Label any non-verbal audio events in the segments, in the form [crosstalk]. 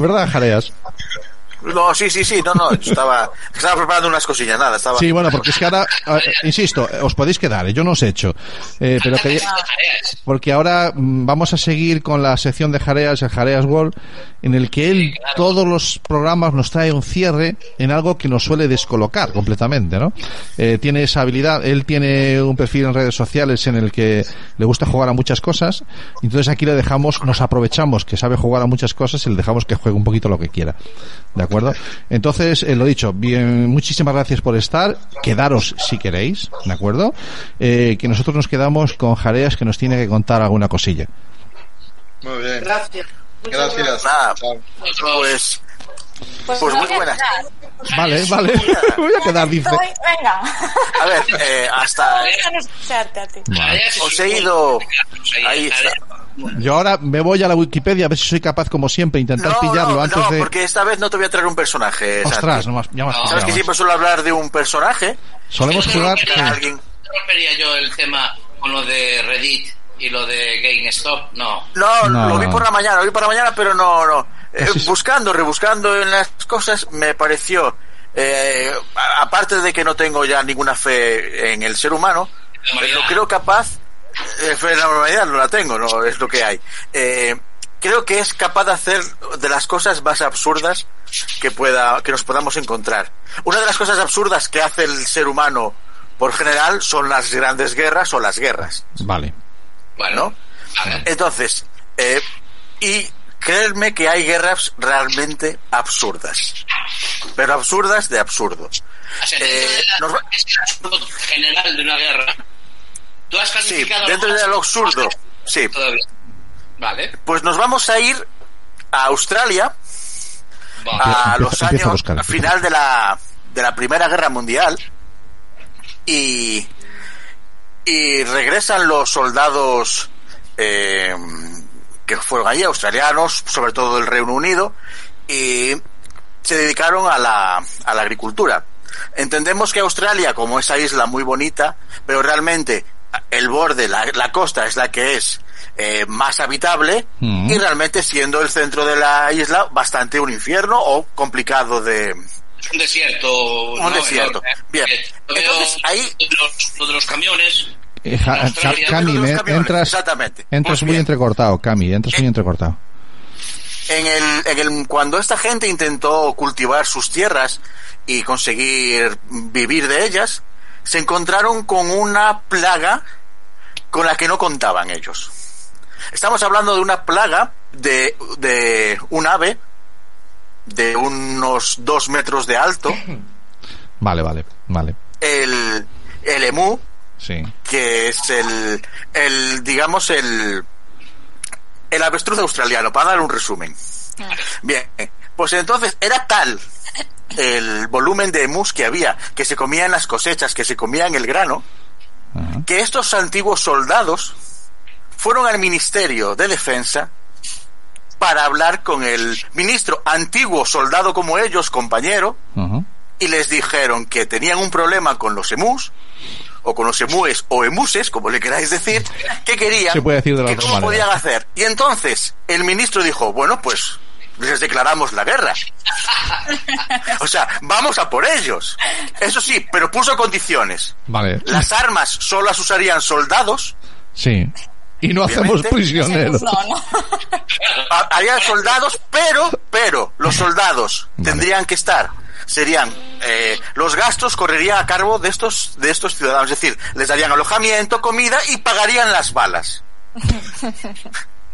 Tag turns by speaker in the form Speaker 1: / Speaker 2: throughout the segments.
Speaker 1: ¿Verdad, Jareas?
Speaker 2: No, sí, sí, sí, no, no, estaba, estaba preparando unas cosillas, nada, estaba...
Speaker 1: Sí, bueno, porque es que ahora, insisto, os podéis quedar, eh, yo no os he hecho, eh, pero que, porque ahora mm, vamos a seguir con la sección de Jareas, el Jareas World, en el que él, todos los programas nos trae un cierre en algo que nos suele descolocar completamente, ¿no? Eh, tiene esa habilidad, él tiene un perfil en redes sociales en el que le gusta jugar a muchas cosas, entonces aquí le dejamos, nos aprovechamos que sabe jugar a muchas cosas y le dejamos que juegue un poquito lo que quiera. ¿De acuerdo? Entonces, eh, lo dicho, bien, muchísimas gracias por estar. Quedaros si queréis, ¿de acuerdo? Eh, que nosotros nos quedamos con Jareas que nos tiene que contar alguna cosilla.
Speaker 3: Muy bien.
Speaker 4: Gracias.
Speaker 3: Gracias.
Speaker 2: Nada, pues,
Speaker 4: Pues,
Speaker 2: pues
Speaker 4: me
Speaker 2: muy buenas.
Speaker 1: Vale, vale. Me [laughs] [laughs] voy a quedar, dice.
Speaker 4: Venga.
Speaker 2: a ver, eh, hasta,
Speaker 4: Déjame escucharte a ti.
Speaker 2: os he ido, ahí está.
Speaker 1: Yo ahora me voy a la Wikipedia a ver si soy capaz, como siempre, intentar
Speaker 2: No,
Speaker 1: pillarlo
Speaker 2: no,
Speaker 1: antes
Speaker 2: no,
Speaker 1: de.
Speaker 2: porque esta vez no te voy a traer un personaje.
Speaker 1: Ostras, no más, ya más
Speaker 2: Sabes que siempre suelo hablar de un personaje,
Speaker 1: Solemos
Speaker 5: que no
Speaker 1: jugar. sí.
Speaker 2: alguien.
Speaker 5: ¿No rompería yo el tema con lo de Reddit y lo de GameStop? No.
Speaker 2: No,
Speaker 1: No.
Speaker 2: lo vi por la mañana, lo vi por la mañana, pero no, no. Eh, buscando, rebuscando en las cosas, me pareció, eh, a- aparte de que no tengo ya ninguna fe en el ser humano, lo creo capaz, eh, fe en la humanidad no la tengo, no es lo que hay. Eh, creo que es capaz de hacer de las cosas más absurdas que pueda, que nos podamos encontrar. Una de las cosas absurdas que hace el ser humano por general son las grandes guerras o las guerras.
Speaker 1: Vale.
Speaker 5: Bueno. Vale.
Speaker 2: Entonces, eh, y creerme que hay guerras realmente absurdas. Pero absurdas de absurdo.
Speaker 5: O sea,
Speaker 2: Eh,
Speaker 5: dentro de la-
Speaker 2: nos va-
Speaker 5: es el absurdo general de una guerra. ¿Tú has
Speaker 2: Sí, dentro de lo absurdo. Sí,
Speaker 5: Todavía. Vale.
Speaker 2: pues nos vamos a ir a Australia
Speaker 5: Vale.
Speaker 2: a los
Speaker 1: empieza a
Speaker 2: años
Speaker 1: buscar,
Speaker 2: a final de la de la Primera Guerra Mundial y y regresan los soldados eh, que fueron allí australianos sobre todo del Reino Unido y se dedicaron a la a la agricultura entendemos que Australia como esa isla muy bonita pero realmente el borde la, la costa es la que es eh, más habitable
Speaker 1: Mm.
Speaker 2: y realmente siendo el centro de la isla bastante un infierno o complicado de
Speaker 5: Un desierto.
Speaker 2: Un
Speaker 5: ¿no?
Speaker 2: desierto.
Speaker 5: Enorme.
Speaker 2: Bien. Entonces, ahí-
Speaker 5: los, lo de los camiones.
Speaker 1: Eh, Cami, me- entras,
Speaker 2: exactamente.
Speaker 1: entras muy entrecortado, Cami, entras muy entrecortado.
Speaker 2: en el, en el cuando esta gente intentó cultivar sus tierras y conseguir vivir de ellas se encontraron con una plaga con la que no contaban ellos estamos hablando de una plaga de, de un ave de unos dos metros de alto
Speaker 1: Vale, vale, vale.
Speaker 2: el, el emú
Speaker 1: Sí.
Speaker 2: que es el, el digamos, el, el avestruz australiano, para dar un resumen. Bien, pues entonces era tal el volumen de emus que había, que se comían las cosechas, que se comían el grano, que estos antiguos soldados fueron al Ministerio de Defensa para hablar con el ministro, antiguo soldado como ellos, compañero, y les dijeron que tenían un problema con los emus, o con los emúes, o emuses, como le queráis decir, que querían,
Speaker 1: Se puede decir de la
Speaker 2: que
Speaker 1: otra
Speaker 2: cómo
Speaker 1: manera.
Speaker 2: podían hacer. Y entonces el ministro dijo, bueno, pues les declaramos la guerra. o sea, vamos a por ellos. Eso sí, pero puso condiciones.
Speaker 1: Vale.
Speaker 2: Las armas solo las usarían soldados,
Speaker 1: Sí. Y no hacemos prisioneros.
Speaker 4: No, no.
Speaker 2: ha- harían soldados, pero, pero los soldados
Speaker 1: Vale.
Speaker 2: tendrían que estar, serían, eh, los gastos correrían a cargo de estos, de estos ciudadanos, es decir, les darían alojamiento, comida y pagarían las balas. [laughs]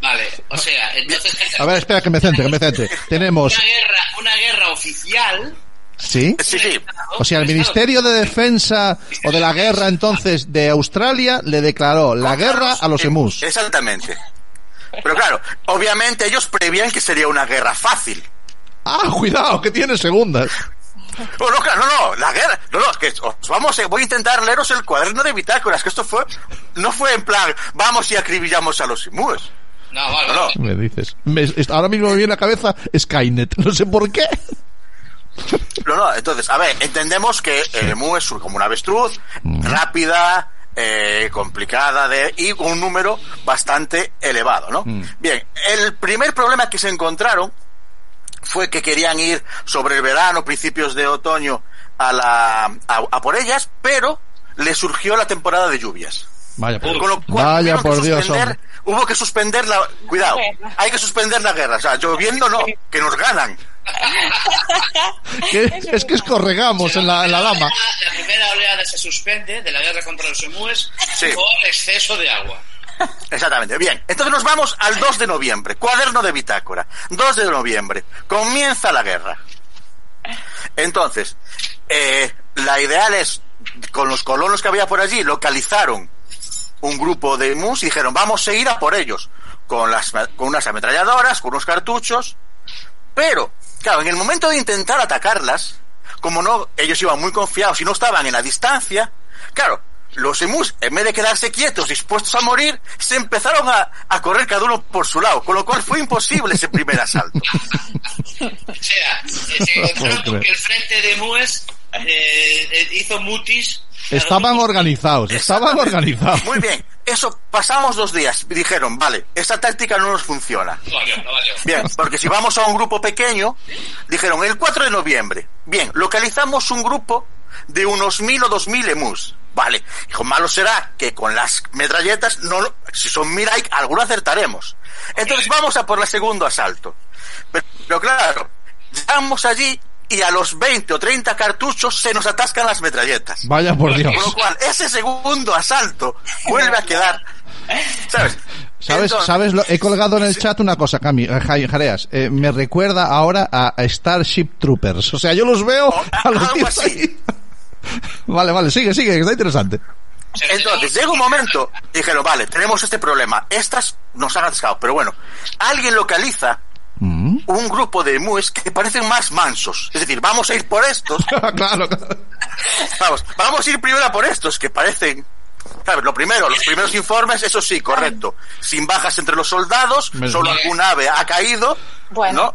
Speaker 5: Vale. O sea, entonces.
Speaker 1: A ver, espera que me centre, que me centre. [laughs] Tenemos,
Speaker 5: Una guerra, una guerra oficial.
Speaker 1: ¿sí?
Speaker 2: Sí, sí,
Speaker 1: O sea, el Ministerio de Defensa o de la Guerra entonces de Australia le declaró la guerra a los emus.
Speaker 2: Exactamente. Pero claro, obviamente ellos prevían que sería una guerra fácil.
Speaker 1: Ah, cuidado, que tiene segundas.
Speaker 2: No, [laughs] no, claro, no, no, la guerra, no, no, es que os vamos, voy a intentar leeros el cuaderno de bitácoras, que esto fue, no fue en plan, vamos y acribillamos a los imúes.
Speaker 5: No, vale,
Speaker 2: No.
Speaker 1: Me dices. Me- ahora mismo me viene a la cabeza Skynet. [laughs] No sé por qué.
Speaker 2: No, no, entonces, a ver, entendemos que el emú es como una avestruz, rápida, eh, complicada de, y con un número bastante elevado, ¿no?
Speaker 1: Mm.
Speaker 2: Bien, el primer problema que se encontraron fue que querían ir sobre el verano, principios de otoño, a, la, a, a por ellas, pero le surgió la temporada de lluvias.
Speaker 1: Vaya, por,
Speaker 2: Con lo cual
Speaker 1: vaya por Dios, hombre.
Speaker 2: hubo que suspender la, cuidado, hay que suspender la guerra, o sea, lloviendo no, que nos ganan.
Speaker 1: Que- es que escorregamos en la, en la lama.
Speaker 5: La primera oleada se suspende de la guerra contra los emúes
Speaker 2: Sí.
Speaker 5: por exceso de agua. [laughs]
Speaker 2: Exactamente. Bien, entonces nos vamos al 2 de noviembre, cuaderno de bitácora. 2 de noviembre, comienza la guerra. Entonces, eh, la ideal es, con los colonos que había por allí, localizaron un grupo de mus y dijeron, vamos a ir a por ellos, con, las, con unas ametralladoras, con unos cartuchos, pero, claro, en el momento de intentar atacarlas, como no, ellos iban muy confiados y no estaban en la distancia, claro, los emus, en vez de quedarse quietos, dispuestos a morir, se empezaron a, a correr cada uno por su lado, con lo cual fue imposible ese primer asalto.
Speaker 5: O sea, eh, se encontraron con que el frente de emúes eh, eh, hizo mutis.
Speaker 1: Estaban organizados, estaban organizados.
Speaker 2: Muy bien, eso pasamos dos días dijeron, vale, esta táctica no nos funciona.
Speaker 5: No valió, no valió.
Speaker 2: Bien, porque si vamos a un grupo pequeño, dijeron el 4 de noviembre. Bien, localizamos un grupo de unos mil o dos mil emus. Vale, hijo, malo será que con las metralletas, no, si son mil, hay, alguno acertaremos. Entonces vamos a por el segundo asalto. Pero, pero claro, llegamos allí y a los 20 o 30 cartuchos se nos atascan las metralletas.
Speaker 1: Vaya por Dios.
Speaker 2: Con lo cual, ese segundo asalto vuelve a quedar. ¿Sabes?
Speaker 1: ¿Sabes?
Speaker 2: Entonces-
Speaker 1: ¿Sabes? Lo- he colgado en el chat una cosa, Cami, eh, Ja- Jareas. eh, me recuerda ahora a, Starship Troopers. O sea, yo los veo a los tíos
Speaker 2: así.
Speaker 1: ahí. [laughs] Vale, vale, sigue, sigue, que está interesante.
Speaker 2: Entonces, llega un momento, dijeron, vale, tenemos este problema. Estas nos han atascado, pero bueno, alguien localiza
Speaker 1: Mm.
Speaker 2: un grupo de emus que parecen más mansos. Es decir, vamos a ir por estos. [laughs]
Speaker 1: claro, claro.
Speaker 2: Vamos, vamos a ir primero a por estos que parecen. ¿Sabes? Lo primero, los primeros informes, eso sí, correcto. Sin bajas entre los soldados, solo algún ave ha caído.
Speaker 4: Bueno.
Speaker 2: ¿no?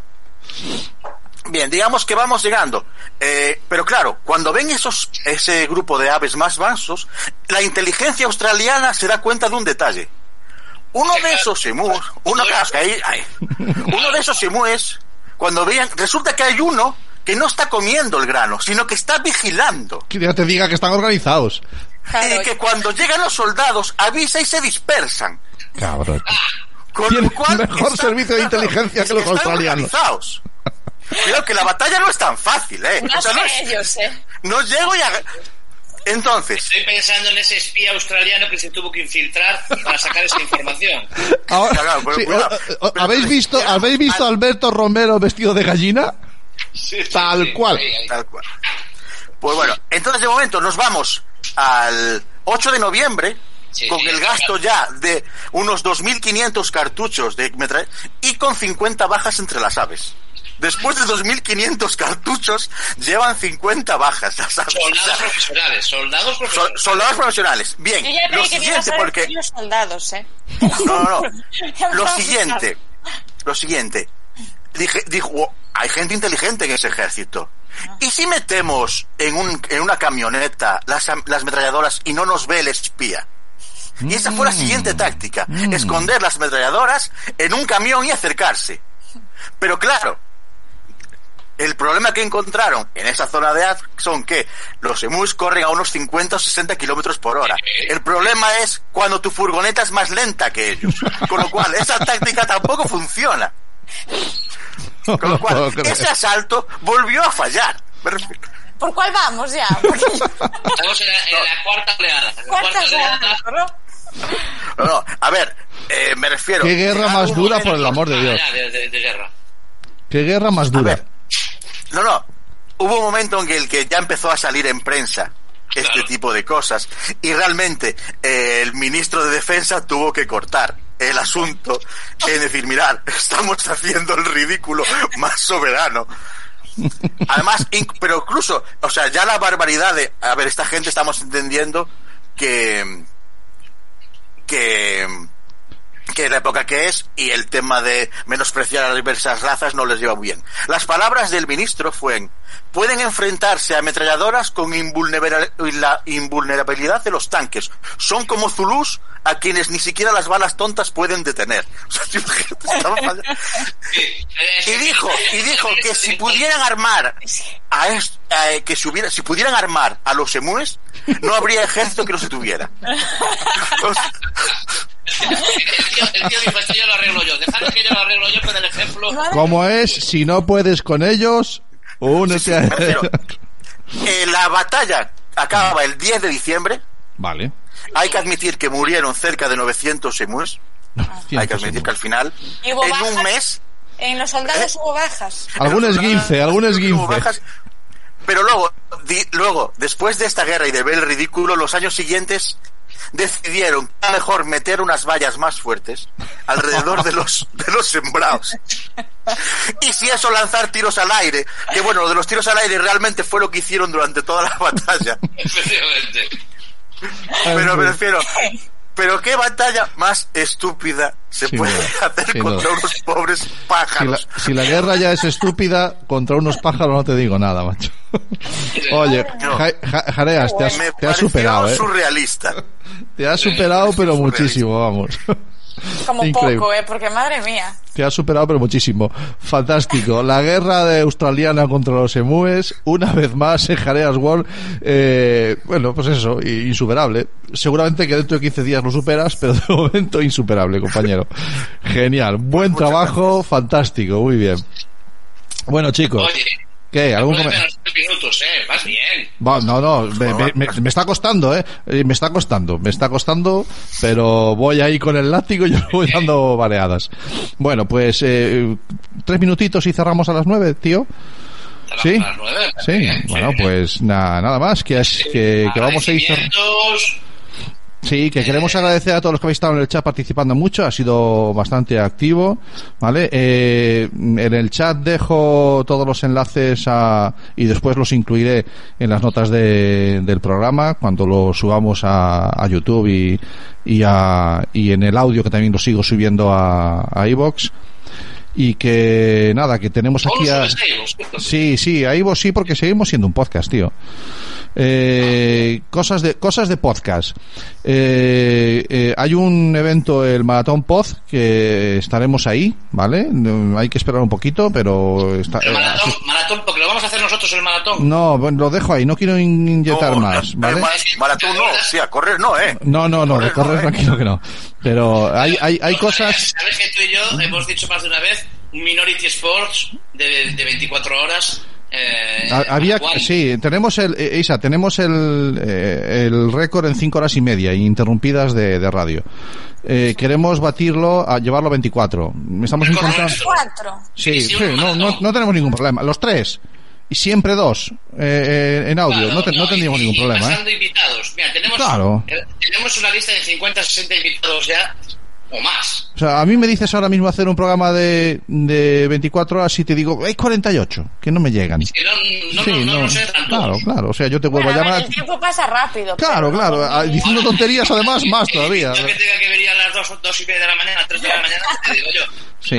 Speaker 2: Bien, digamos que vamos llegando. Eh, pero claro, cuando ven esos, ese grupo de aves más mansos, la inteligencia australiana se da cuenta de un detalle. Uno de esos emúes, uno, ahí- ahí. uno de esos emúes, cuando vean, resulta que hay uno que no está comiendo el grano, sino que está vigilando.
Speaker 1: Que te diga que están organizados.
Speaker 2: Y que cuando llegan los soldados avisa y se dispersan.
Speaker 1: Cabrón.
Speaker 2: Con
Speaker 1: Tiene
Speaker 2: cual
Speaker 1: mejor servicio de inteligencia que los
Speaker 2: están
Speaker 1: australianos.
Speaker 2: organizados. Creo que la batalla no es tan fácil, ¿eh?
Speaker 4: No
Speaker 2: O sea,
Speaker 4: sé
Speaker 2: no es-
Speaker 4: ellos, ¿eh?
Speaker 2: no llego y a- Entonces,
Speaker 5: Estoy pensando en ese espía australiano que se tuvo que infiltrar para sacar esa información. [laughs]
Speaker 1: Ahora,
Speaker 2: Claro, pero
Speaker 1: sí,
Speaker 2: cuidado.
Speaker 1: o- o- ¿Habéis visto, ¿habéis visto a Alberto Romero vestido de gallina?
Speaker 5: Sí, sí,
Speaker 1: Tal
Speaker 5: sí,
Speaker 1: cual.
Speaker 5: ahí, ahí.
Speaker 2: tal cual. Pues bueno, entonces de momento nos vamos al 8 de noviembre
Speaker 5: Sí,
Speaker 2: con
Speaker 5: sí,
Speaker 2: el gasto
Speaker 5: claro.
Speaker 2: ya de unos 2.500 cartuchos de y con 50 bajas entre las aves. Después de 2.500 cartuchos, llevan 50 bajas
Speaker 5: Soldados profesionales, soldados
Speaker 2: sol-
Speaker 5: profesionales.
Speaker 2: soldados profesionales. Bien,
Speaker 4: Yo ya
Speaker 2: lo
Speaker 4: que
Speaker 2: siguiente,
Speaker 4: a
Speaker 2: porque...
Speaker 4: soldados, ¿eh?
Speaker 2: No, no, no. [laughs] Lo siguiente, lo siguiente. Dije, dijo, "Oh, hay gente inteligente en ese ejército. ¿Y si metemos en, un, en una camioneta las, las ametralladoras y no nos ve el espía? Y esa fue la siguiente táctica, esconder las ametralladoras en un camión y acercarse. Pero claro, el problema que encontraron en esa zona de Az son que los emus corren a unos 50 o 60 kilómetros por hora. El problema es cuando tu furgoneta es más lenta que ellos. Con lo cual, esa [laughs] táctica tampoco funciona. Con lo cual, ese asalto volvió a fallar.
Speaker 4: ¿Por cuál vamos ya? [laughs] Porque
Speaker 5: Estamos en la, en la cuarta oleada. La
Speaker 4: cuarta
Speaker 5: oleada.
Speaker 4: ¿no?
Speaker 2: No, a ver, eh, me refiero.
Speaker 1: Qué guerra más dura, por el amor de Dios.
Speaker 5: Ah, de, de- de guerra.
Speaker 1: Qué guerra más
Speaker 2: A
Speaker 1: dura.
Speaker 2: ver. Hubo un momento en el que ya empezó a salir en prensa este
Speaker 5: Claro.
Speaker 2: tipo de cosas y realmente eh, el ministro de Defensa tuvo que cortar el asunto en decir, mirad, estamos haciendo el ridículo más soberano. Además, inc- pero incluso, o sea, ya la barbaridad de, a ver, esta gente estamos entendiendo que, que, que la época que es y el tema de menospreciar a las diversas razas no les lleva muy bien. Las palabras del ministro fueron, pueden enfrentarse a ametralladoras con la invulnerabilidad de los tanques. Son como Zulus a quienes ni siquiera las balas tontas pueden detener. Y dijo, y dijo que si pudieran armar a est- a- que si hubiera, si pudieran armar a los emúes, no habría ejército que los detuviera. [laughs]
Speaker 5: El tío, dijo, esto yo lo arreglo yo. Dejadme que yo lo arreglo yo con el ejemplo.
Speaker 1: Como es, si no puedes con ellos, únete a
Speaker 2: me refiero, eh, la batalla acaba el 10 de diciembre.
Speaker 1: Vale.
Speaker 2: Hay que admitir que murieron cerca de 900 emúes. Hay que admitir que al final,
Speaker 4: ¿Y hubo
Speaker 2: en
Speaker 4: bajas?
Speaker 2: un mes,
Speaker 4: En los soldados hubo bajas.
Speaker 1: Algún esguince, algún esguince.
Speaker 2: Pero luego, di- luego, después de esta guerra y de ver el ridículo, los años siguientes decidieron que era mejor meter unas vallas más fuertes alrededor de los, de los sembrados. Y si eso, lanzar tiros al aire. Que bueno, lo de los tiros al aire realmente fue lo que hicieron durante toda la batalla.
Speaker 5: Efectivamente.
Speaker 2: Pero me refiero, pero qué batalla más estúpida se
Speaker 1: Sin
Speaker 2: puede
Speaker 1: duda,
Speaker 2: hacer contra
Speaker 1: duda.
Speaker 2: unos pobres
Speaker 1: Si la,
Speaker 2: pájaros.
Speaker 1: si la guerra ya es estúpida, contra unos pájaros no te digo nada, macho. [laughs] Oye. Ja- Jareas, te has,
Speaker 2: Me
Speaker 1: te has
Speaker 2: pareció
Speaker 1: superado, ¿eh?
Speaker 2: surrealista.
Speaker 1: Te has superado, pero muchísimo, vamos.
Speaker 4: Como
Speaker 1: Increíble.
Speaker 4: poco, ¿eh? Porque madre mía.
Speaker 1: Te has superado, pero muchísimo. Fantástico. La guerra de australiana contra los emúes, una vez más en Jareas World. Eh, bueno, pues eso, insuperable. Seguramente que dentro de 15 días lo superas, pero de [laughs] momento insuperable, compañero. Genial. Buen
Speaker 2: Muchas
Speaker 1: trabajo, fantástico, muy bien. Bueno, chicos,
Speaker 5: Oye,
Speaker 1: ¿qué? ¿Algún
Speaker 5: tres minutos, eh. Vas bien.
Speaker 1: Va, no, no, me, me- me- me está costando, ¿eh? Eh, Me está costando, me está costando, pero voy ahí con el látigo y yo voy dando variadas. Bueno, pues eh, tres minutitos y cerramos a las nueve, tío. Sí,
Speaker 5: las nueve.
Speaker 1: sí.
Speaker 5: Bien,
Speaker 1: Bueno,
Speaker 5: sí.
Speaker 1: pues nada, nada más, que, es, que, que vamos a ir cer-
Speaker 5: Agradecimientos.
Speaker 1: Sí, que queremos agradecer a todos los que habéis estado en el chat participando mucho, ha sido bastante activo, ¿vale? Eh, en el chat dejo todos los enlaces a, y después los incluiré en las notas de- del programa cuando lo subamos a, a YouTube y, y, a, y en el audio que también lo sigo subiendo a, a. Y que nada, que tenemos aquí a... Sí, sí, ahí vos sí, porque seguimos siendo un podcast, tío. Eh, cosas de cosas de podcast. Eh, eh, hay un evento, el Maratón Pod, que estaremos ahí, ¿vale? No, hay que esperar un poquito, pero está,
Speaker 5: El
Speaker 1: eh,
Speaker 5: maratón, maratón, porque lo vamos a hacer nosotros el maratón.
Speaker 1: no, bueno, lo dejo ahí, no quiero in- inyectar
Speaker 2: No,
Speaker 1: más, ¿vale?
Speaker 2: ma- Maratón no, sí, a correr no, ¿eh?
Speaker 1: No, no, no, de
Speaker 2: Correr no,
Speaker 1: correr
Speaker 2: ¿eh?
Speaker 1: tranquilo que no. Pero hay, hay, hay cosas...
Speaker 5: Sabes que tú y yo hemos dicho más de una vez un Minority Sports de, de 24 horas. Eh,
Speaker 1: Ha- Había, sí, tenemos el, eh, Isa, tenemos el, eh, el récord en cinco horas y media, interrumpidas de, de radio. Eh, queremos batirlo a llevarlo a 24. Estamos.
Speaker 4: Cuatro.
Speaker 1: Sí,
Speaker 5: Sí,
Speaker 1: no, no, no tenemos ningún problema. Los tres. Y siempre dos, eh, eh, en audio.
Speaker 5: Claro,
Speaker 1: no, te- no tendríamos
Speaker 5: y-
Speaker 1: ningún
Speaker 5: y
Speaker 1: problema, ¿eh?
Speaker 5: pasando invitados. Mira, tenemos,
Speaker 1: Claro.
Speaker 5: eh, tenemos una lista de 50, 60 invitados ya, o más.
Speaker 1: O sea, a mí me dices ahora mismo hacer un programa de, de 24 horas y te digo, hay 48, que no me llegan.
Speaker 5: Que no, no,
Speaker 1: sí,
Speaker 5: no, no,
Speaker 1: no,
Speaker 5: sé
Speaker 1: claro, claro. O sea, yo te vuelvo
Speaker 4: Bueno,
Speaker 1: a
Speaker 4: a ver,
Speaker 1: llamar.
Speaker 4: el tiempo pasa rápido.
Speaker 1: Claro, claro. ah, Diciendo tonterías además más [laughs] todavía.
Speaker 5: Yo que tenga que venir a las 2, dos y media de la mañana, 3 de la mañana, te digo yo.
Speaker 1: Sí.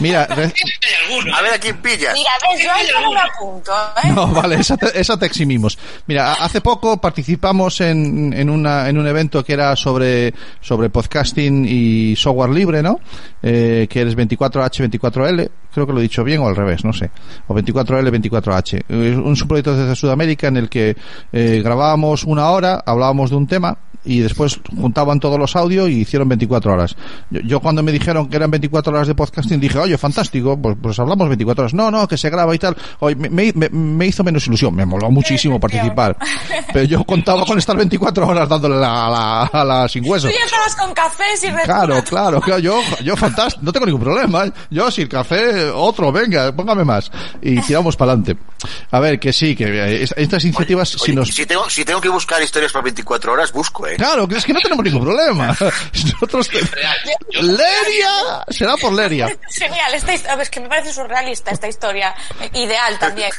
Speaker 1: Mira, [laughs] re-
Speaker 5: Hay.
Speaker 2: A
Speaker 5: ¿eh?
Speaker 2: ver a quién pillas.
Speaker 4: Mira, ves, yo ahí no me apunto, ¿eh?
Speaker 1: No, vale, esa te, esa te eximimos. Mira, hace poco participamos en, en, una, en un evento que era sobre, sobre podcasting y software libre, ¿no? Eh, que es 24H, 24L, creo que lo he dicho bien o al revés, no sé. O 24L, 24H. Es un subproyecto desde Sudamérica en el que eh, grabábamos una hora, hablábamos de un tema y después juntaban todos los audios y hicieron 24 horas. Yo, yo cuando me dijeron que eran 24 horas de podcasting dije, oye, fantástico, pues, pues hablamos 24 horas. No, no, que se graba y tal. Oye, me, me- me- me hizo menos ilusión, me moló muchísimo participar. Pero yo contaba con estar 24 horas dándole la, a la, a la sin hueso.
Speaker 4: Tú ya estabas con cafés y
Speaker 1: Claro, claro, claro, yo, yo fantástico, no tengo ningún problema. ¿eh? Yo, si el café, otro, venga, póngame más. Y [laughs] tiramos para adelante. A ver, que sí, que eh, es- estas iniciativas, si
Speaker 2: Oye,
Speaker 1: nos...
Speaker 2: si, tengo, si tengo que buscar historias para 24 horas, busco, ¿eh?
Speaker 1: Claro, que es que no tenemos ningún problema. [laughs] [laughs] Nosotros... Leria, será por Leria.
Speaker 4: Genial, esta his- a ver, es que me parece surrealista esta historia. Ideal también.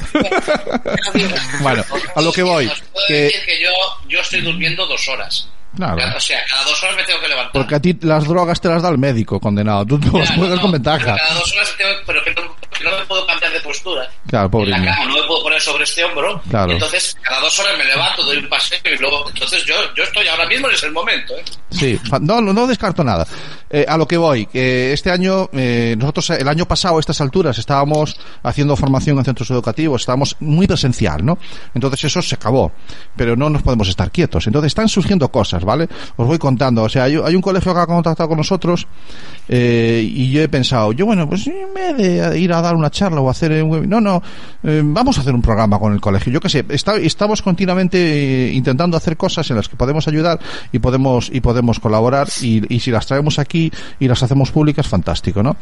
Speaker 1: Bueno, a lo que voy. Que
Speaker 5: yo, yo estoy durmiendo dos horas. O sea, cada dos horas me tengo que levantar.
Speaker 1: porque a ti las drogas te las da el médico, condenado. Tú te las juegas
Speaker 5: no,
Speaker 1: con ventaja.
Speaker 5: Cada dos horas tengo, pero que no, que no me puedo cambiar de postura.
Speaker 1: Claro, pobre
Speaker 5: en la
Speaker 1: niño.
Speaker 5: cama, no me puedo poner sobre este hombro.
Speaker 1: Claro.
Speaker 5: Y entonces, cada dos horas me levanto, doy un paseo y luego. Entonces, yo, yo estoy ahora mismo en ese momento. ¿eh?
Speaker 1: Sí, no, no, no descarto nada. Eh, a lo que voy, que este año, eh, nosotros eh, el año pasado a estas alturas estábamos haciendo formación en centros educativos, estábamos muy presencial, ¿no? Entonces eso se acabó, pero no nos podemos estar quietos. Entonces están surgiendo cosas, ¿vale? Os voy contando. O sea, hay, hay un colegio que ha contactado con nosotros eh, y yo he pensado, yo bueno, pues en vez de ir a dar una charla o hacer un webinar, no, eh, vamos a hacer un programa con el colegio. Yo qué sé, está- estamos continuamente eh, intentando hacer cosas en las que podemos ayudar y podemos y podemos colaborar y, y si las traemos aquí y las hacemos públicas, fantástico, ¿no?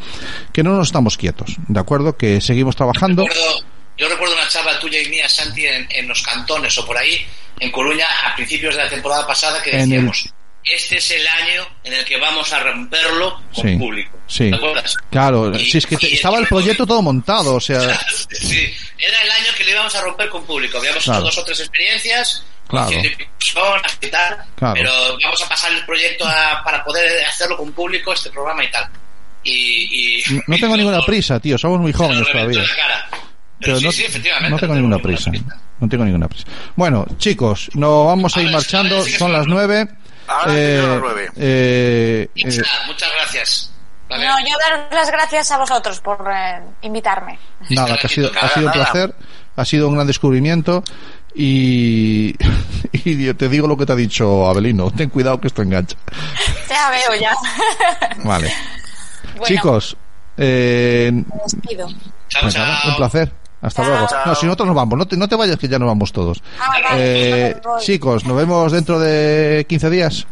Speaker 1: Que no nos estamos quietos, ¿de acuerdo? Que seguimos trabajando.
Speaker 5: Recuerdo- yo recuerdo una charla tuya y mía, Santi, en, en los cantones o por ahí, en Coruña, a principios de la temporada pasada, que
Speaker 1: En el-
Speaker 5: decíamos: Este es el año en el que vamos a romperlo con
Speaker 1: Sí,
Speaker 5: público.
Speaker 1: sí.
Speaker 5: ¿Te acuerdas?
Speaker 1: Claro,
Speaker 5: Y-
Speaker 1: si es que te- estaba el proyecto todo montado, o sea, [laughs]
Speaker 5: Sí, era el año que le íbamos a romper con público. Habíamos
Speaker 1: Claro.
Speaker 5: hecho dos o tres experiencias,
Speaker 1: Claro.
Speaker 5: personas y tal,
Speaker 1: Claro.
Speaker 5: pero vamos a pasar el proyecto a- para poder hacerlo con público, este programa y tal. Y, y-
Speaker 1: no- tengo ninguna prisa, tío, somos muy jóvenes todavía.
Speaker 5: Pero,
Speaker 1: Pero
Speaker 5: sí,
Speaker 1: no,
Speaker 5: sí, efectivamente.
Speaker 1: no tengo ninguna prisa. No tengo ninguna prisa. Bueno, chicos, nos vamos a ir
Speaker 5: Ahora,
Speaker 1: marchando.
Speaker 5: que
Speaker 1: Son las nueve.
Speaker 2: Ahora las nueve.
Speaker 1: eh, eh,
Speaker 5: Muchas, gracias. Vale.
Speaker 4: No, yo daros las gracias a vosotros por eh, invitarme.
Speaker 1: nada, que ha sido, ha sido un placer. Ha sido un gran descubrimiento. Y, [laughs] te digo lo que te ha dicho Abelino. Ten cuidado que esto engancha.
Speaker 4: Ya veo, ya.
Speaker 1: Vale.
Speaker 4: Bueno,
Speaker 1: Chicos, eh,
Speaker 4: me despido.
Speaker 5: Chao,
Speaker 1: pues nada,
Speaker 5: chao.
Speaker 1: un placer. Hasta
Speaker 4: Chao.
Speaker 1: luego. No, si nosotros nos vamos, no te, no te vayas que ya nos vamos todos.
Speaker 4: Ah, vale,
Speaker 1: Eh,
Speaker 4: voy.
Speaker 1: chicos, nos vemos dentro de 15 días.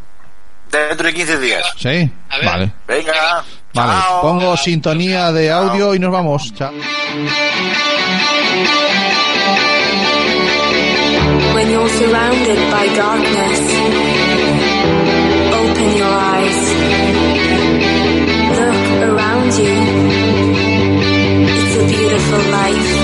Speaker 2: Dentro de 15 días.
Speaker 1: ¿Sí? Vale.
Speaker 2: Venga.
Speaker 1: Vale,
Speaker 2: Chao.
Speaker 1: pongo sintonía de audio y nos vamos. Chao.
Speaker 6: When you're surrounded by darkness, open your eyes. Look around you. It's a beautiful life.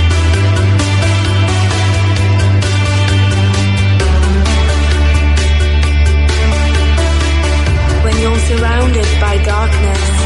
Speaker 7: surrounded by darkness.